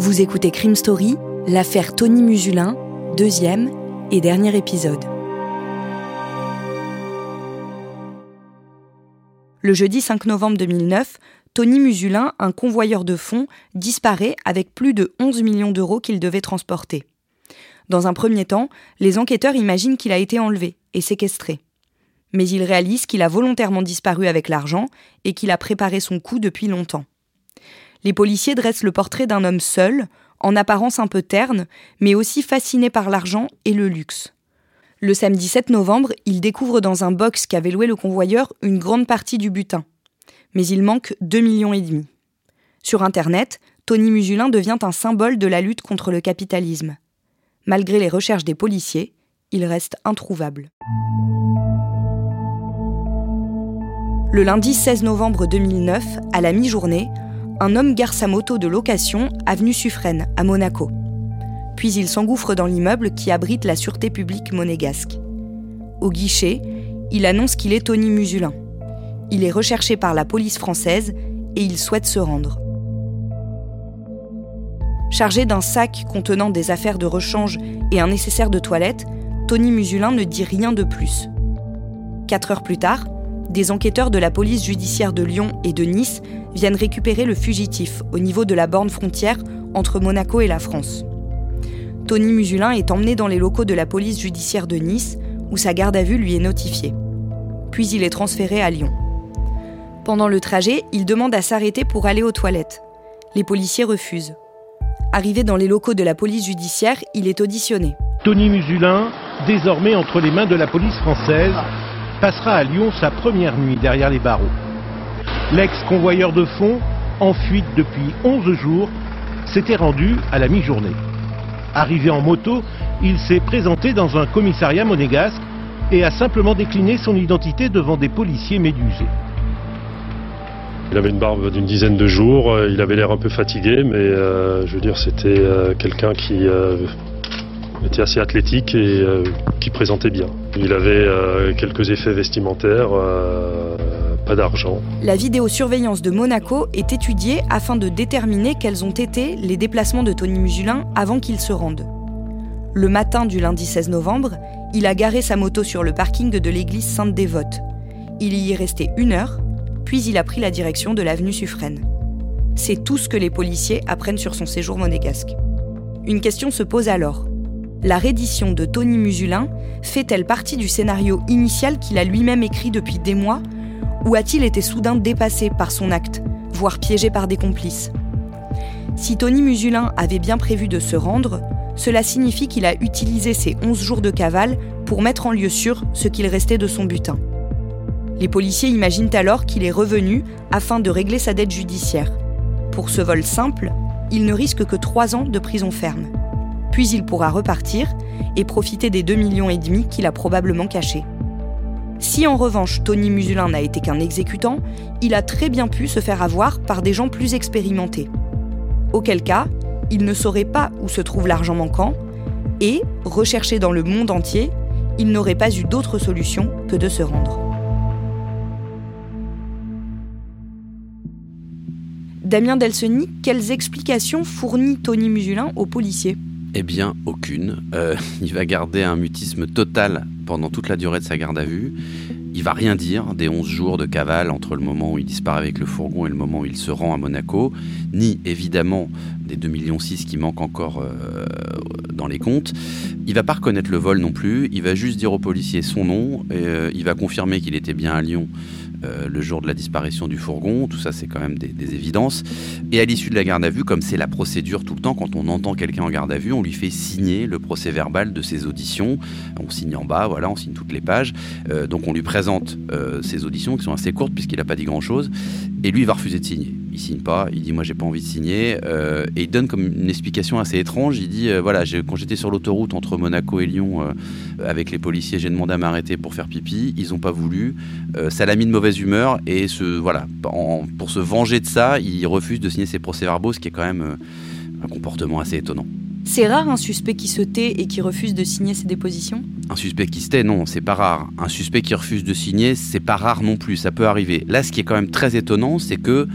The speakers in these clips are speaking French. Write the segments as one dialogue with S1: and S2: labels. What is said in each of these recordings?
S1: Vous écoutez Crime Story, l'affaire Tony Musulin, deuxième et dernier épisode. Le jeudi 5 novembre 2009, Tony Musulin, un convoyeur de fonds, disparaît avec plus de 11 millions d'euros qu'il devait transporter. Dans un premier temps, les enquêteurs imaginent qu'il a été enlevé et séquestré. Mais ils réalisent qu'il a volontairement disparu avec l'argent et qu'il a préparé son coup depuis longtemps les policiers dressent le portrait d'un homme seul, en apparence un peu terne, mais aussi fasciné par l'argent et le luxe. Le samedi 7 novembre, ils découvrent dans un box qu'avait loué le convoyeur une grande partie du butin. Mais il manque 2 millions et demi. Sur Internet, Tony Musulin devient un symbole de la lutte contre le capitalisme. Malgré les recherches des policiers, il reste introuvable. Le lundi 16 novembre 2009, à la mi-journée, un homme gare sa moto de location avenue Suffren, à Monaco. Puis il s'engouffre dans l'immeuble qui abrite la sûreté publique monégasque. Au guichet, il annonce qu'il est Tony Musulin. Il est recherché par la police française et il souhaite se rendre. Chargé d'un sac contenant des affaires de rechange et un nécessaire de toilette, Tony Musulin ne dit rien de plus. Quatre heures plus tard, des enquêteurs de la police judiciaire de Lyon et de Nice viennent récupérer le fugitif au niveau de la borne frontière entre Monaco et la France. Tony Musulin est emmené dans les locaux de la police judiciaire de Nice, où sa garde à vue lui est notifiée. Puis il est transféré à Lyon. Pendant le trajet, il demande à s'arrêter pour aller aux toilettes. Les policiers refusent. Arrivé dans les locaux de la police judiciaire, il est auditionné.
S2: Tony Musulin, désormais entre les mains de la police française, passera à Lyon sa première nuit derrière les barreaux. L'ex-convoyeur de fonds, en fuite depuis 11 jours, s'était rendu à la mi-journée. Arrivé en moto, il s'est présenté dans un commissariat monégasque et a simplement décliné son identité devant des policiers médusés.
S3: Il avait une barbe d'une dizaine de jours, euh, il avait l'air un peu fatigué, mais euh, je veux dire, c'était euh, quelqu'un qui était assez athlétique et qui présentait bien. Il avait quelques effets vestimentaires, d'argent.
S1: La vidéosurveillance de Monaco est étudiée afin de déterminer quels ont été les déplacements de Tony Musulin avant qu'il se rende. Le matin du lundi 16 novembre, il a garé sa moto sur le parking de l'église Sainte-Dévote. Il y est resté une heure, puis il a pris la direction de l'avenue Suffren. C'est tout ce que les policiers apprennent sur son séjour monégasque. Une question se pose alors. La reddition de Tony Musulin fait-elle partie du scénario initial qu'il a lui-même écrit depuis des mois ou a-t-il été soudain dépassé par son acte, voire piégé par des complices? Si Tony Musulin avait bien prévu de se rendre, cela signifie qu'il a utilisé ses 11 jours de cavale pour mettre en lieu sûr ce qu'il restait de son butin. Les policiers imaginent alors qu'il est revenu afin de régler sa dette judiciaire. Pour ce vol simple, il ne risque que 3 ans de prison ferme. Puis il pourra repartir et profiter des 2,5 millions et demi qu'il a probablement cachés. Si en revanche Tony Musulin n'a été qu'un exécutant, il a très bien pu se faire avoir par des gens plus expérimentés. Auquel cas, il ne saurait pas où se trouve l'argent manquant, et, recherché dans le monde entier, il n'aurait pas eu d'autre solution que de se rendre. Damien Delseny, quelles explications fournit Tony Musulin aux policiers?
S4: Eh bien, aucune. Euh, il va garder un mutisme total pendant toute la durée de sa garde à vue. Il va rien dire des 11 jours de cavale entre le moment où il disparaît avec le fourgon et le moment où il se rend à Monaco, ni évidemment des 2,6 millions qui manquent encore euh, dans les comptes. Il va pas reconnaître le vol non plus, il va juste dire au policier son nom, et, euh, il va confirmer qu'il était bien à Lyon euh, le jour de la disparition du fourgon. Tout ça, c'est quand même des, évidences. Et à l'issue de la garde à vue, comme c'est la procédure tout le temps, quand on entend quelqu'un en garde à vue, on lui fait signer le procès verbal de ses auditions. On signe en bas, voilà, on signe toutes les pages. Euh, donc on lui présente ses auditions qui sont assez courtes puisqu'il n'a pas dit grand-chose. Et lui, il va refuser de signer il signe pas, il dit moi j'ai pas envie de signer euh, et il donne comme une explication assez étrange. Il dit euh, voilà quand j'étais sur l'autoroute entre Monaco et Lyon euh, avec les policiers, j'ai demandé à m'arrêter pour faire pipi, ils ont pas voulu, ça l'a mis de mauvaise humeur et ce voilà pour se venger de ça, il refuse de signer ses procès-verbaux, ce qui est quand même un comportement assez étonnant.
S1: C'est rare un suspect qui se tait et qui refuse de signer ses dépositions?
S4: Un suspect qui se tait, non, c'est pas rare. Un suspect qui refuse de signer, c'est pas rare non plus, ça peut arriver. Là, ce qui est quand même très étonnant, c'est que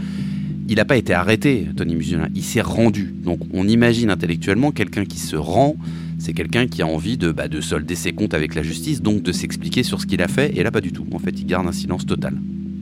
S4: il n'a pas été arrêté, Tony Musulin, il s'est rendu. Donc on imagine intellectuellement quelqu'un qui se rend, c'est quelqu'un qui a envie de, bah, de solder ses comptes avec la justice, donc de s'expliquer sur ce qu'il a fait, et là pas du tout. En fait, il garde un silence total.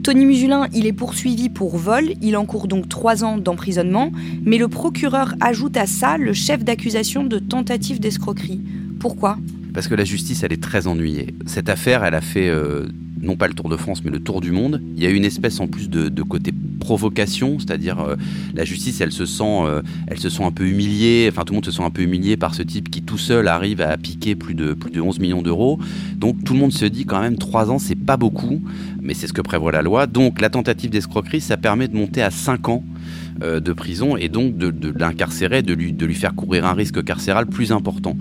S1: Tony Musulin, il est poursuivi pour vol, il encourt donc trois ans d'emprisonnement, mais le procureur ajoute à ça le chef d'accusation de tentative d'escroquerie. Pourquoi?
S4: Parce que la justice, elle est très ennuyée. Cette affaire, elle a fait euh, non pas le Tour de France, mais le Tour du monde. Il y a une espèce en plus de, de côté provocation, c'est-à-dire euh, la justice, elle se sent, euh, se un peu humiliée. Enfin, tout le monde se sent un peu humilié par ce type qui tout seul arrive à piquer plus de plus de 11 millions d'euros. Donc tout le monde se dit quand même trois ans, c'est pas beaucoup, mais c'est ce que prévoit la loi. Donc la tentative d'escroquerie, ça permet de monter à 5 ans euh, de prison et donc de, l'incarcérer, de lui, de lui faire courir un risque carcéral plus important.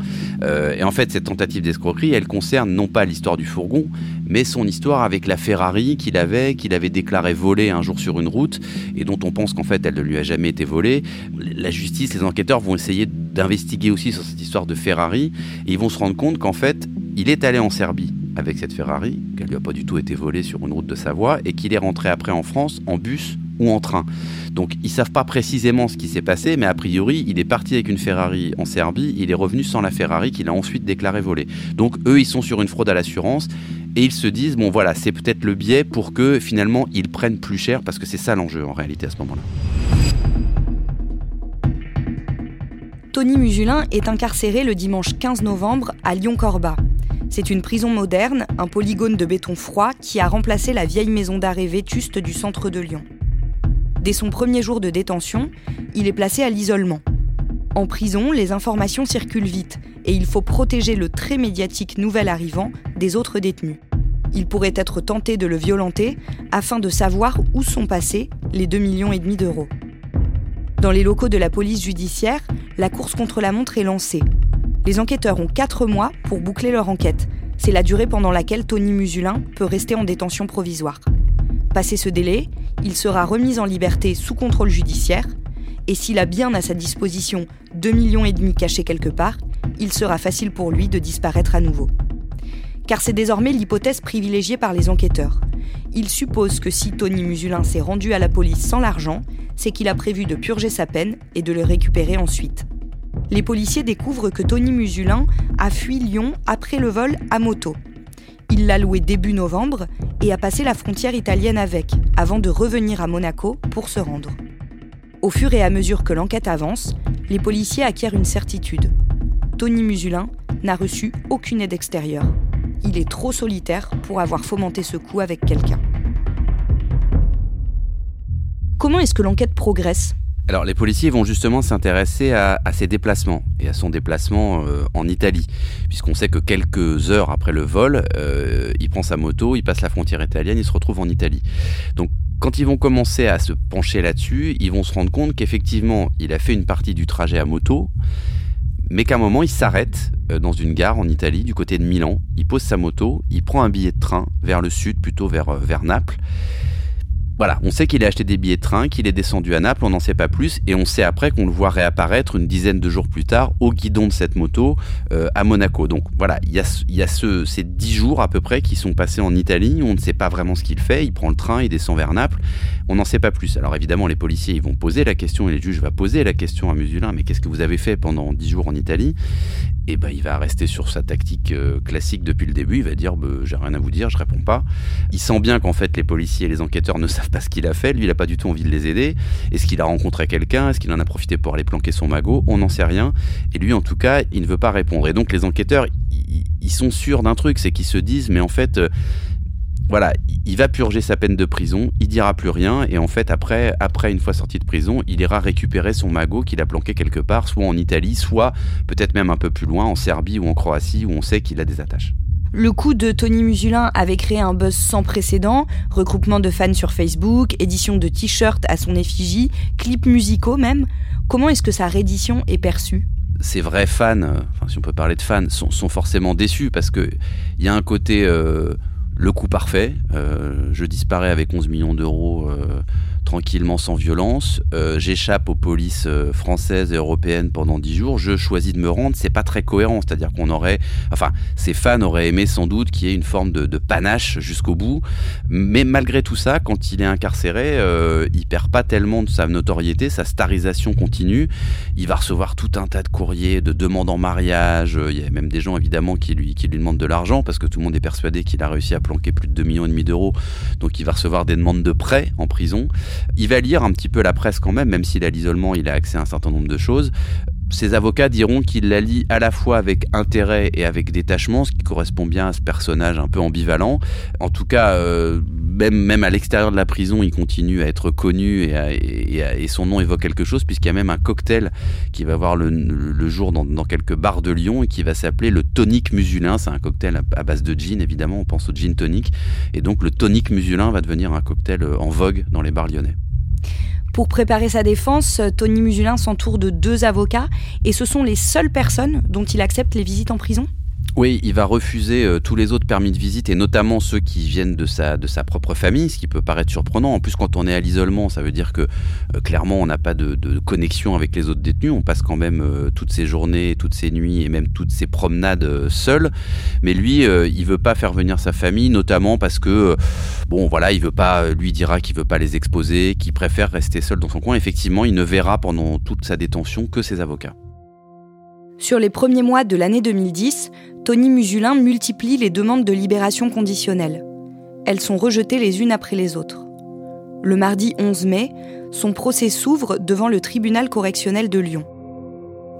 S4: Et en fait, cette tentative d'escroquerie, elle concerne non pas l'histoire du fourgon, mais son histoire avec la Ferrari qu'il avait, qu'il avait déclaré volée un jour sur une route et dont on pense qu'en fait elle ne lui a jamais été volée. La justice, les enquêteurs vont essayer d'investiguer aussi sur cette histoire de Ferrari et ils vont se rendre compte qu'en fait, il est allé en Serbie avec cette Ferrari, qu'elle lui a pas du tout été volée sur une route de Savoie, et qu'il est rentré après en France en bus en train. Donc ils savent pas précisément ce qui s'est passé, mais a priori, il est parti avec une Ferrari en Serbie, il est revenu sans la Ferrari qu'il a ensuite déclaré volée. Donc eux, ils sont sur une fraude à l'assurance et ils se disent bon voilà, c'est peut-être le biais pour que finalement ils prennent plus cher parce que c'est ça l'enjeu en réalité à ce moment-là.
S1: Tony Musulin est incarcéré le dimanche 15 novembre à Lyon-Corba. C'est une prison moderne, un polygone de béton froid qui a remplacé la vieille maison d'arrêt vétuste du centre de Lyon. Dès son premier jour de détention, il est placé à l'isolement. En prison, les informations circulent vite et il faut protéger le très médiatique nouvel arrivant des autres détenus. Il pourrait être tenté de le violenter afin de savoir où sont passés les 2,5 millions et demi d'euros. Dans les locaux de la police judiciaire, la course contre la montre est lancée. Les enquêteurs ont 4 mois pour boucler leur enquête. C'est la durée pendant laquelle Tony Musulin peut rester en détention provisoire. Passé ce délai, il sera remis en liberté sous contrôle judiciaire, et s'il a bien à sa disposition 2,5 millions et demi cachés quelque part, il sera facile pour lui de disparaître à nouveau. Car c'est désormais l'hypothèse privilégiée par les enquêteurs. Ils supposent que si Tony Musulin s'est rendu à la police sans l'argent, c'est qu'il a prévu de purger sa peine et de le récupérer ensuite. Les policiers découvrent que Tony Musulin a fui Lyon après le vol à moto. Il l'a loué début novembre et a passé la frontière italienne avec, avant de revenir à Monaco pour se rendre. Au fur et à mesure que l'enquête avance, les policiers acquièrent une certitude. Tony Musulin n'a reçu aucune aide extérieure. Il est trop solitaire pour avoir fomenté ce coup avec quelqu'un. Comment est-ce que l'enquête progresse?
S4: Alors les policiers vont justement s'intéresser à, ses déplacements et à son déplacement euh, en Italie, puisqu'on sait que quelques heures après le vol, euh, il prend sa moto, il passe la frontière italienne, il se retrouve en Italie. Donc quand ils vont commencer à se pencher là-dessus, ils vont se rendre compte qu'effectivement, il a fait une partie du trajet à moto, mais qu'à un moment, il s'arrête euh, dans une gare en Italie, du côté de Milan, il pose sa moto, il prend un billet de train vers le sud, plutôt vers, vers Naples, voilà, on sait qu'il a acheté des billets de train, qu'il est descendu à Naples, on n'en sait pas plus, et on sait après qu'on le voit réapparaître une dizaine de jours plus tard au guidon de cette moto euh, à Monaco. Donc voilà, il y a, ces dix jours à peu près qui sont passés en Italie, on ne sait pas vraiment ce qu'il fait, il prend le train, il descend vers Naples, on n'en sait pas plus. Alors évidemment, les policiers ils vont poser la question, et les juges vont poser la question à Musulin, mais qu'est-ce que vous avez fait pendant dix jours en Italie? Et eh ben il va rester sur sa tactique euh, classique depuis le début, il va dire, bah, j'ai rien à vous dire, je réponds pas. Il sent bien qu'en fait les policiers et les enquêteurs ne savent pas ce qu'il a fait. Lui, il n'a pas du tout envie de les aider. Est-ce qu'il a rencontré quelqu'un? Est-ce qu'il en a profité pour aller planquer son magot? On n'en sait rien. Et lui, en tout cas, il ne veut pas répondre. Et donc, les enquêteurs, ils sont sûrs d'un truc, c'est qu'ils se disent, mais en fait, euh, voilà, il va purger sa peine de prison, il dira plus rien, et en fait, après, après une fois sorti de prison, il ira récupérer son magot qu'il a planqué quelque part, soit en Italie, soit peut-être même un peu plus loin, en Serbie ou en Croatie, où on sait qu'il a des attaches.
S1: Le coup de Tony Musulin avait créé un buzz sans précédent, regroupement de fans sur Facebook, édition de t-shirts à son effigie, clips musicaux même. Comment est-ce que sa reddition est perçue?
S4: Ces vrais fans, euh, enfin, si on peut parler de fans, sont, forcément déçus parce qu'il y a un côté euh, le coup parfait. Euh, je disparais avec 11 millions d'euros tranquillement, sans violence. Euh, j'échappe aux polices euh, françaises et européennes pendant dix jours. Je choisis de me rendre. C'est pas très cohérent. C'est-à-dire qu'on aurait, enfin, ces fans auraient aimé sans doute qu'il y ait une forme de, panache jusqu'au bout. Mais malgré tout ça, quand il est incarcéré, euh, il perd pas tellement de sa notoriété. Sa starisation continue. Il va recevoir tout un tas de courriers, de demandes en mariage. Il y a même des gens évidemment qui lui, qui lui demandent de l'argent parce que tout le monde est persuadé qu'il a réussi à planquer plus de 2 millions d'euros. Donc il va recevoir des demandes de prêts en prison. Il va lire un petit peu la presse quand même, même s'il a l'isolement, il a accès à un certain nombre de choses. Ses avocats diront qu'il la lit à la fois avec intérêt et avec détachement, ce qui correspond bien à ce personnage un peu ambivalent. En tout cas, euh, même, même à l'extérieur de la prison, il continue à être connu et, son nom évoque quelque chose, puisqu'il y a même un cocktail qui va voir le, jour dans, quelques bars de Lyon et qui va s'appeler le tonic musulin. C'est un cocktail à, base de gin, évidemment, on pense au gin tonic. Et donc le tonic musulin va devenir un cocktail en vogue dans les bars lyonnais.
S1: Pour préparer sa défense, Tony Musulin s'entoure de deux avocats et ce sont les seules personnes dont il accepte les visites en prison
S4: oui, il va refuser euh, tous les autres permis de visite et notamment ceux qui viennent de sa, de sa propre famille, ce qui peut paraître surprenant. En plus, quand on est à l'isolement, ça veut dire que euh, clairement on n'a pas de, connexion avec les autres détenus. On passe quand même euh, toutes ces journées, toutes ces nuits et même toutes ces promenades seuls. Mais lui, il veut pas faire venir sa famille, notamment parce que bon, voilà, il veut pas, lui dira qu'il veut pas les exposer, qu'il préfère rester seul dans son coin. Effectivement, il ne verra pendant toute sa détention que ses avocats.
S1: Sur les premiers mois de l'année 2010, Tony Musulin multiplie les demandes de libération conditionnelle. Elles sont rejetées les unes après les autres. Le mardi 11 mai, son procès s'ouvre devant le tribunal correctionnel de Lyon.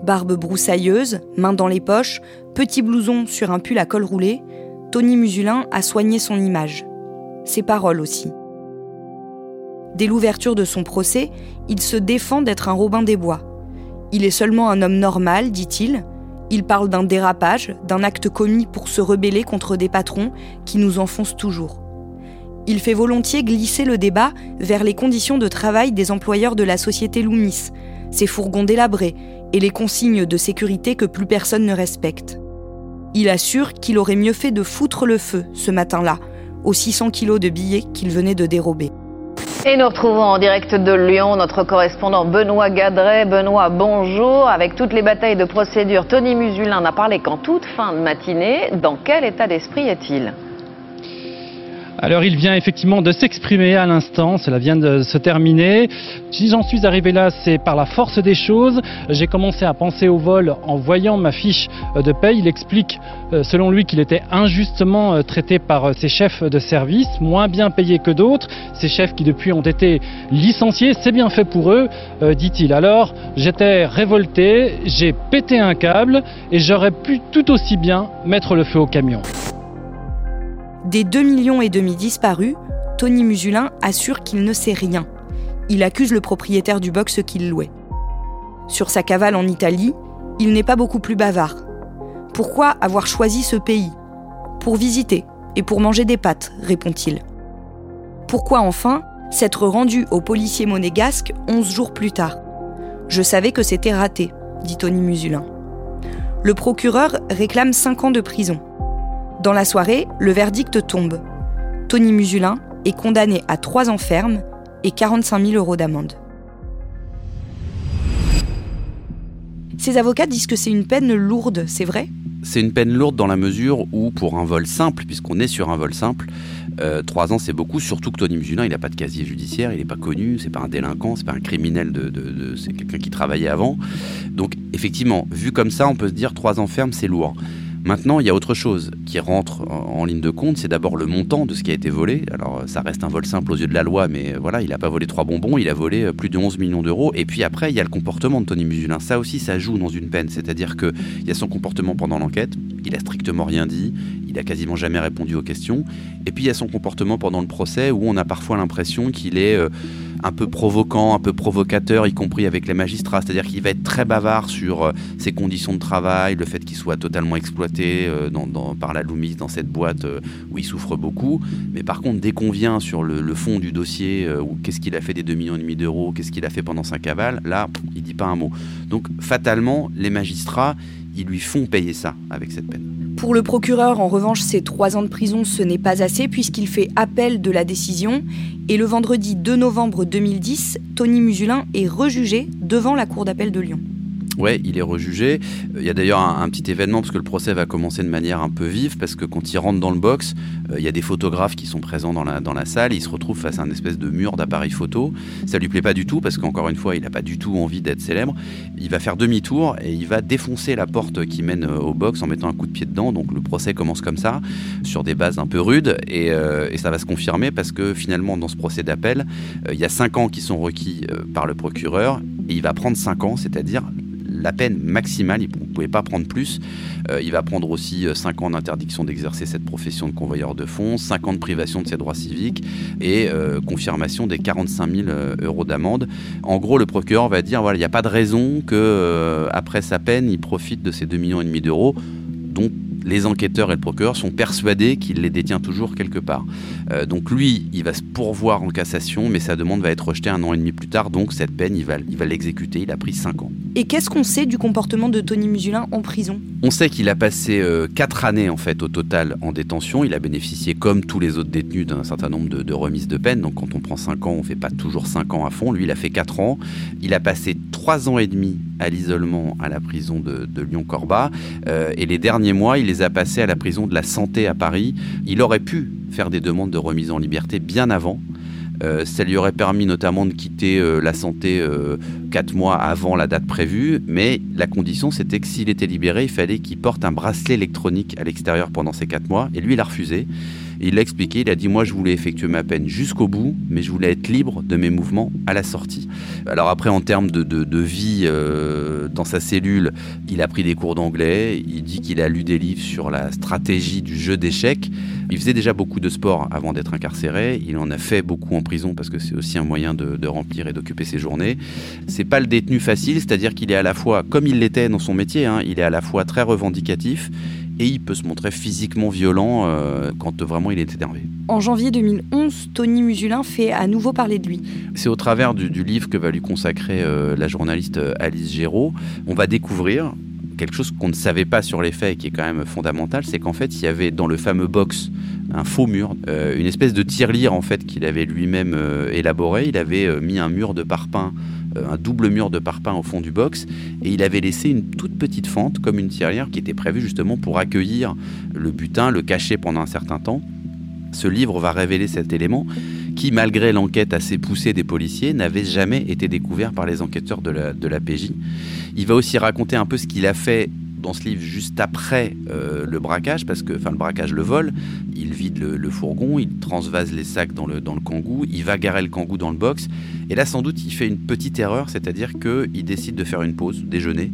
S1: Barbe broussailleuse, main dans les poches, petit blouson sur un pull à col roulé, Tony Musulin a soigné son image. Ses paroles aussi. Dès l'ouverture de son procès, il se défend d'être un Robin des Bois il est seulement un homme normal, dit-il. Il parle d'un dérapage, d'un acte commis pour se rebeller contre des patrons qui nous enfoncent toujours. Il fait volontiers glisser le débat vers les conditions de travail des employeurs de la société Loomis, ses fourgons délabrés et les consignes de sécurité que plus personne ne respecte. Il assure qu'il aurait mieux fait de foutre le feu ce matin-là aux 600 kilos de billets qu'il venait de dérober.
S5: Et nous retrouvons en direct de Lyon notre correspondant Benoît Gadret. Benoît, bonjour. Avec toutes les batailles de procédure, Tony Musulin n'a parlé qu'en toute fin de matinée. Dans quel état d'esprit est-il?
S6: Alors il vient effectivement de s'exprimer à l'instant, cela vient de se terminer. Si j'en suis arrivé là, c'est par la force des choses. J'ai commencé à penser au vol en voyant ma fiche de paye. Il explique, euh, selon lui, qu'il était injustement euh, traité par euh, ses chefs de service, moins bien payés que d'autres. Ces chefs qui depuis ont été licenciés, c'est bien fait pour eux, dit-il. Alors j'étais révolté, j'ai pété un câble et j'aurais pu tout aussi bien mettre le feu au camion.
S1: Des 2 millions et demi disparus, Tony Musulin assure qu'il ne sait rien. Il accuse le propriétaire du box qu'il louait. Sur sa cavale en Italie, il n'est pas beaucoup plus bavard. Pourquoi avoir choisi ce pays? Pour visiter et pour manger des pâtes, répond-il. Pourquoi enfin s'être rendu au policier monégasque 11 jours plus tard? Je savais que c'était raté, dit Tony Musulin. Le procureur réclame 5 ans de prison. Dans la soirée, le verdict tombe. Tony Musulin est condamné à 3 ans ferme et 45 000 euros d'amende. Ces avocats disent que c'est une peine lourde, c'est vrai?
S4: C'est une peine lourde dans la mesure où, pour un vol simple, puisqu'on est sur un vol simple, euh, trois ans c'est beaucoup, surtout que Tony Musulin, il n'a pas de casier judiciaire, il n'est pas connu, c'est pas un délinquant, c'est pas un criminel, de, c'est quelqu'un qui travaillait avant. Donc, effectivement, vu comme ça, on peut se dire trois ans ferme, c'est lourd. Maintenant, il y a autre chose qui rentre en, ligne de compte, c'est d'abord le montant de ce qui a été volé. Alors, ça reste un vol simple aux yeux de la loi, mais voilà, il n'a pas volé trois bonbons, il a volé euh, plus de 11 millions d'euros. Et puis après, il y a le comportement de Tony Musulin. Ça aussi, ça joue dans une peine. C'est-à-dire qu'il y a son comportement pendant l'enquête, il a strictement rien dit, il a quasiment jamais répondu aux questions. Et puis il y a son comportement pendant le procès où on a parfois l'impression qu'il est euh, un peu provoquant, un peu provocateur, y compris avec les magistrats. C'est-à-dire qu'il va être très bavard sur euh, ses conditions de travail, le fait qu'il soit totalement exploité euh, par la Loomis dans cette boîte où il souffre beaucoup. Mais par contre, dès qu'on vient sur le, fond du dossier, ou qu'est-ce qu'il a fait des 2,5 millions d'euros, qu'est-ce qu'il a fait pendant sa cavale, là, il dit pas un mot. Donc fatalement, les magistrats, ils lui font payer ça avec cette peine.
S1: Pour le procureur, en revanche, ces trois ans de prison, ce n'est pas assez puisqu'il fait appel de la décision. Et le vendredi 2 novembre 2010, Tony Musulin est rejugé devant la Cour d'appel de Lyon.
S4: Ouais, il est rejugé. Il y a d'ailleurs un, petit événement parce que le procès va commencer de manière un peu vive parce que quand il rentre dans le box, euh, il y a des photographes qui sont présents dans la, dans la salle. Il se retrouve face à un espèce de mur d'appareil photo. Ça lui plaît pas du tout parce qu'encore une fois, il n'a pas du tout envie d'être célèbre. Il va faire demi-tour et il va défoncer la porte qui mène euh, au box en mettant un coup de pied dedans. Donc le procès commence comme ça, sur des bases un peu rudes et, euh, et ça va se confirmer parce que finalement, dans ce procès d'appel, il y a 5 ans qui sont requis par le procureur et il va prendre 5 ans, c'est-à-dire la peine maximale, il ne pouvait pas prendre plus. Euh, il va prendre aussi 5 euh, ans d'interdiction d'exercer cette profession de convoyeur de fonds, 5 ans de privation de ses droits civiques et euh, confirmation des 45 000 euros d'amende. En gros, le procureur va dire voilà, il n'y a pas de raison que après sa peine, il profite de ces 2,5 millions d'euros dont les enquêteurs et le procureur sont persuadés qu'il les détient toujours quelque part. Euh, donc lui, il va se pourvoir en cassation, mais sa demande va être rejetée un an et demi plus tard, donc cette peine, il va l'exécuter. Il, il a pris cinq ans.
S1: Et qu'est-ce qu'on sait du comportement de Tony Musulin en prison?
S4: On sait qu'il a passé euh, quatre années en fait au total en détention. Il a bénéficié, comme tous les autres détenus, d'un certain nombre de, remises de peine. Donc quand on prend cinq ans, on ne fait pas toujours cinq ans à fond. Lui, il a fait quatre ans. Il a passé trois ans et demi à l'isolement à la prison de, Lyon-Corba. Euh, et les derniers mois, il les a passés à la prison de la Santé à Paris. Il aurait pu faire des demandes de remise en liberté bien avant. Euh, ça lui aurait permis notamment de quitter euh, la santé quatre mois avant la date prévue, mais la condition c'était que s'il était libéré, il fallait qu'il porte un bracelet électronique à l'extérieur pendant ces quatre mois, et lui il a refusé. Il l'a expliqué, il a dit moi je voulais effectuer ma peine jusqu'au bout, mais je voulais être libre de mes mouvements à la sortie. Alors après en termes de, vie dans sa cellule, il a pris des cours d'anglais, il dit qu'il a lu des livres sur la stratégie du jeu d'échecs. Il faisait déjà beaucoup de sport avant d'être incarcéré, il en a fait beaucoup en prison parce que c'est aussi un moyen de, remplir et d'occuper ses journées. C'est pas le détenu facile, c'est-à-dire qu'il est à la fois, comme il l'était dans son métier, hein, il est à la fois très revendicatif et il peut se montrer physiquement violent euh, quand vraiment il est énervé.
S1: En janvier 2011, Tony Musulin fait à nouveau parler de lui.
S4: C'est au travers du, livre que va lui consacrer euh, la journaliste euh, Alice Géraud. On va découvrir quelque chose qu'on ne savait pas sur les faits et qui est quand même fondamental, c'est qu'en fait, il y avait dans le fameux box un faux mur, une espèce de tirelire en fait qu'il avait lui-même élaboré. Il avait mis un mur de parpaing un double mur de parpaing au fond du box et il avait laissé une toute petite fente comme une tirelire qui était prévue justement pour accueillir le butin, le cacher pendant un certain temps. Ce livre va révéler cet élément qui, malgré l'enquête assez poussée des policiers, n'avait jamais été découvert par les enquêteurs de la, de la PJ. Il va aussi raconter un peu ce qu'il a fait dans ce livre juste après euh, le braquage, parce que, enfin le braquage, le vol, il vide le, fourgon, il transvase les sacs dans le, dans le kangou, il va garer le kangou dans le box, et là sans doute il fait une petite erreur, c'est-à-dire qu'il décide de faire une pause, déjeuner.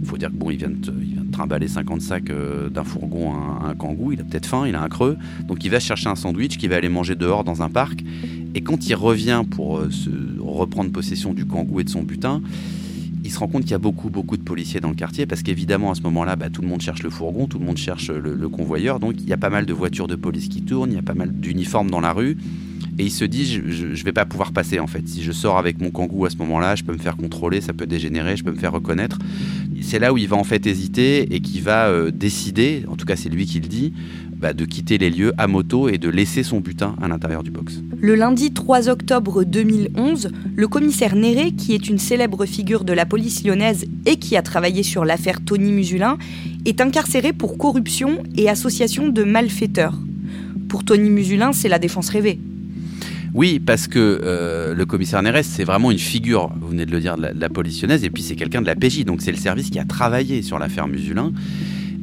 S4: Il faut dire que bon, il vient de, il vient de trimballer 50 sacs euh, d'un fourgon à un, kangou, il a peut-être faim, il a un creux, donc il va chercher un sandwich qu'il va aller manger dehors dans un parc, et quand il revient pour euh, se reprendre possession du kangou et de son butin, il se rend compte qu'il y a beaucoup, beaucoup de policiers dans le quartier parce qu'évidemment, à ce moment-là, bah, tout le monde cherche le fourgon, tout le monde cherche le, convoyeur. Donc, il y a pas mal de voitures de police qui tournent, il y a pas mal d'uniformes dans la rue. Et il se dit, je ne vais pas pouvoir passer en fait. Si je sors avec mon kangou à ce moment-là, je peux me faire contrôler, ça peut dégénérer, je peux me faire reconnaître. C'est là où il va en fait hésiter et qui va euh, décider, en tout cas c'est lui qui le dit, bah, de quitter les lieux à moto et de laisser son butin à l'intérieur du box.
S1: Le lundi 3 octobre 2011, le commissaire Néré, qui est une célèbre figure de la police lyonnaise et qui a travaillé sur l'affaire Tony Musulin, est incarcéré pour corruption et association de malfaiteurs. Pour Tony Musulin, c'est la défense rêvée.
S4: Oui, parce que euh, le commissaire Néré, c'est vraiment une figure, vous venez de le dire, de la, police lyonnaise, et puis c'est quelqu'un de la PJ, donc c'est le service qui a travaillé sur l'affaire Musulin.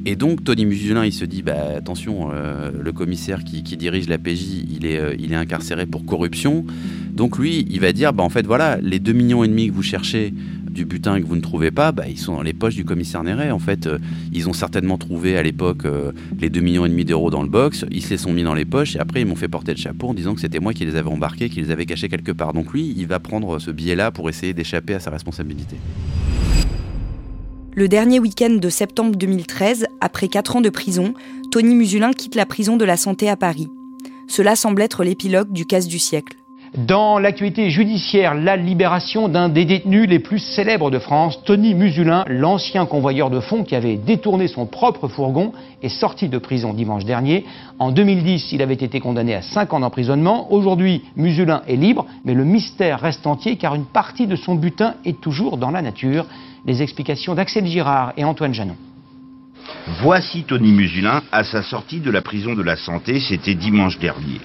S4: Et donc Tony Musulin, il se dit, bah, attention, euh, le commissaire qui, dirige la PJ, il est, euh, il est incarcéré pour corruption. Donc lui, il va dire, bah, en fait, voilà, les 2 millions et demi que vous cherchez, du butin que vous ne trouvez pas, bah, ils sont dans les poches du commissaire Néret. En fait, euh, ils ont certainement trouvé à l'époque les 2,5 millions et demi d'euros dans le box, ils se les sont mis dans les poches et après ils m'ont fait porter le chapeau en disant que c'était moi qui les avais embarqués, qui les avais cachés quelque part. Donc lui, il va prendre ce billet-là pour essayer d'échapper à sa responsabilité.
S1: Le dernier week-end de septembre 2013, après 4 ans de prison, Tony Musulin quitte la prison de la Santé à Paris. Cela semble être l'épilogue du casse du siècle.
S7: Dans l'actualité judiciaire, la libération d'un des détenus les plus célèbres de France, Tony Musulin, l'ancien convoyeur de fonds qui avait détourné son propre fourgon, est sorti de prison dimanche dernier. En 2010, il avait été condamné à 5 ans d'emprisonnement. Aujourd'hui, Musulin est libre, mais le mystère reste entier car une partie de son butin est toujours dans la nature. Les explications d'Axel Girard et Antoine Janon.
S8: Voici Tony Musulin à sa sortie de la prison de la santé, c'était dimanche dernier.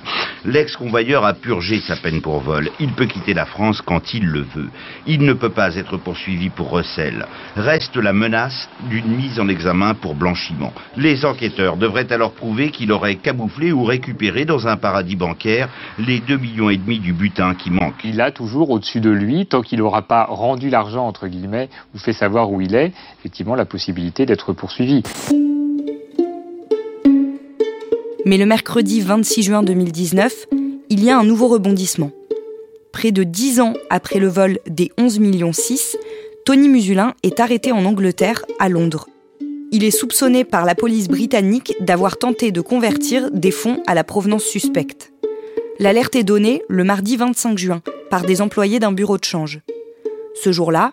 S8: L'ex-convoyeur a purgé sa peine pour vol. Il peut quitter la France quand il le veut. Il ne peut pas être poursuivi pour recel. Reste la menace d'une mise en examen pour blanchiment. Les enquêteurs devraient alors prouver qu'il aurait camouflé ou récupéré dans un paradis bancaire les 2,5 millions et demi du butin qui manque.
S9: Il a toujours au-dessus de lui, tant qu'il n'aura pas rendu l'argent, entre guillemets, ou fait savoir où il est, effectivement la possibilité d'être poursuivi.
S1: Mais le mercredi 26 juin 2019, il y a un nouveau rebondissement. Près de 10 ans après le vol des 11 millions 6, Tony Musulin est arrêté en Angleterre, à Londres. Il est soupçonné par la police britannique d'avoir tenté de convertir des fonds à la provenance suspecte. L'alerte est donnée le mardi 25 juin par des employés d'un bureau de change. Ce jour-là,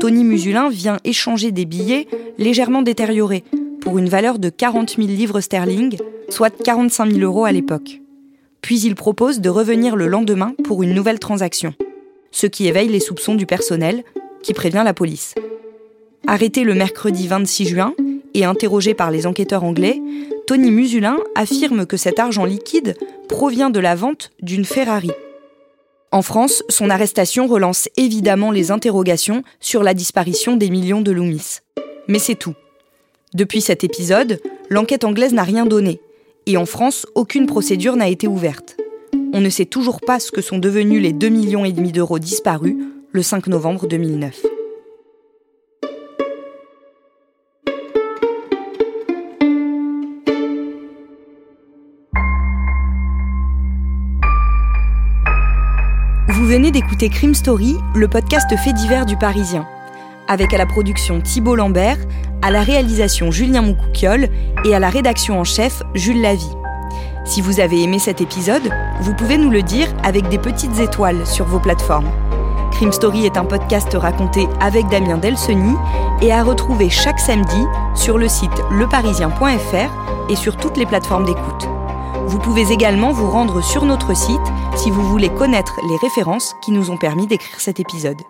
S1: Tony Musulin vient échanger des billets légèrement détériorés pour une valeur de 40 000 livres sterling, soit 45 000 euros à l'époque. Puis il propose de revenir le lendemain pour une nouvelle transaction, ce qui éveille les soupçons du personnel, qui prévient la police. Arrêté le mercredi 26 juin et interrogé par les enquêteurs anglais, Tony Musulin affirme que cet argent liquide provient de la vente d'une Ferrari. En France, son arrestation relance évidemment les interrogations sur la disparition des millions de Loomis. Mais c'est tout. Depuis cet épisode, l'enquête anglaise n'a rien donné, et en France, aucune procédure n'a été ouverte. On ne sait toujours pas ce que sont devenus les 2,5 millions d'euros disparus le 5 novembre 2009. Vous venez d'écouter Crime Story, le podcast fait divers du Parisien avec à la production Thibault Lambert, à la réalisation Julien Moncouquiole et à la rédaction en chef Jules Lavie. Si vous avez aimé cet épisode, vous pouvez nous le dire avec des petites étoiles sur vos plateformes. Crime Story est un podcast raconté avec Damien Delseny et à retrouver chaque samedi sur le site leparisien.fr et sur toutes les plateformes d'écoute. Vous pouvez également vous rendre sur notre site si vous voulez connaître les références qui nous ont permis d'écrire cet épisode.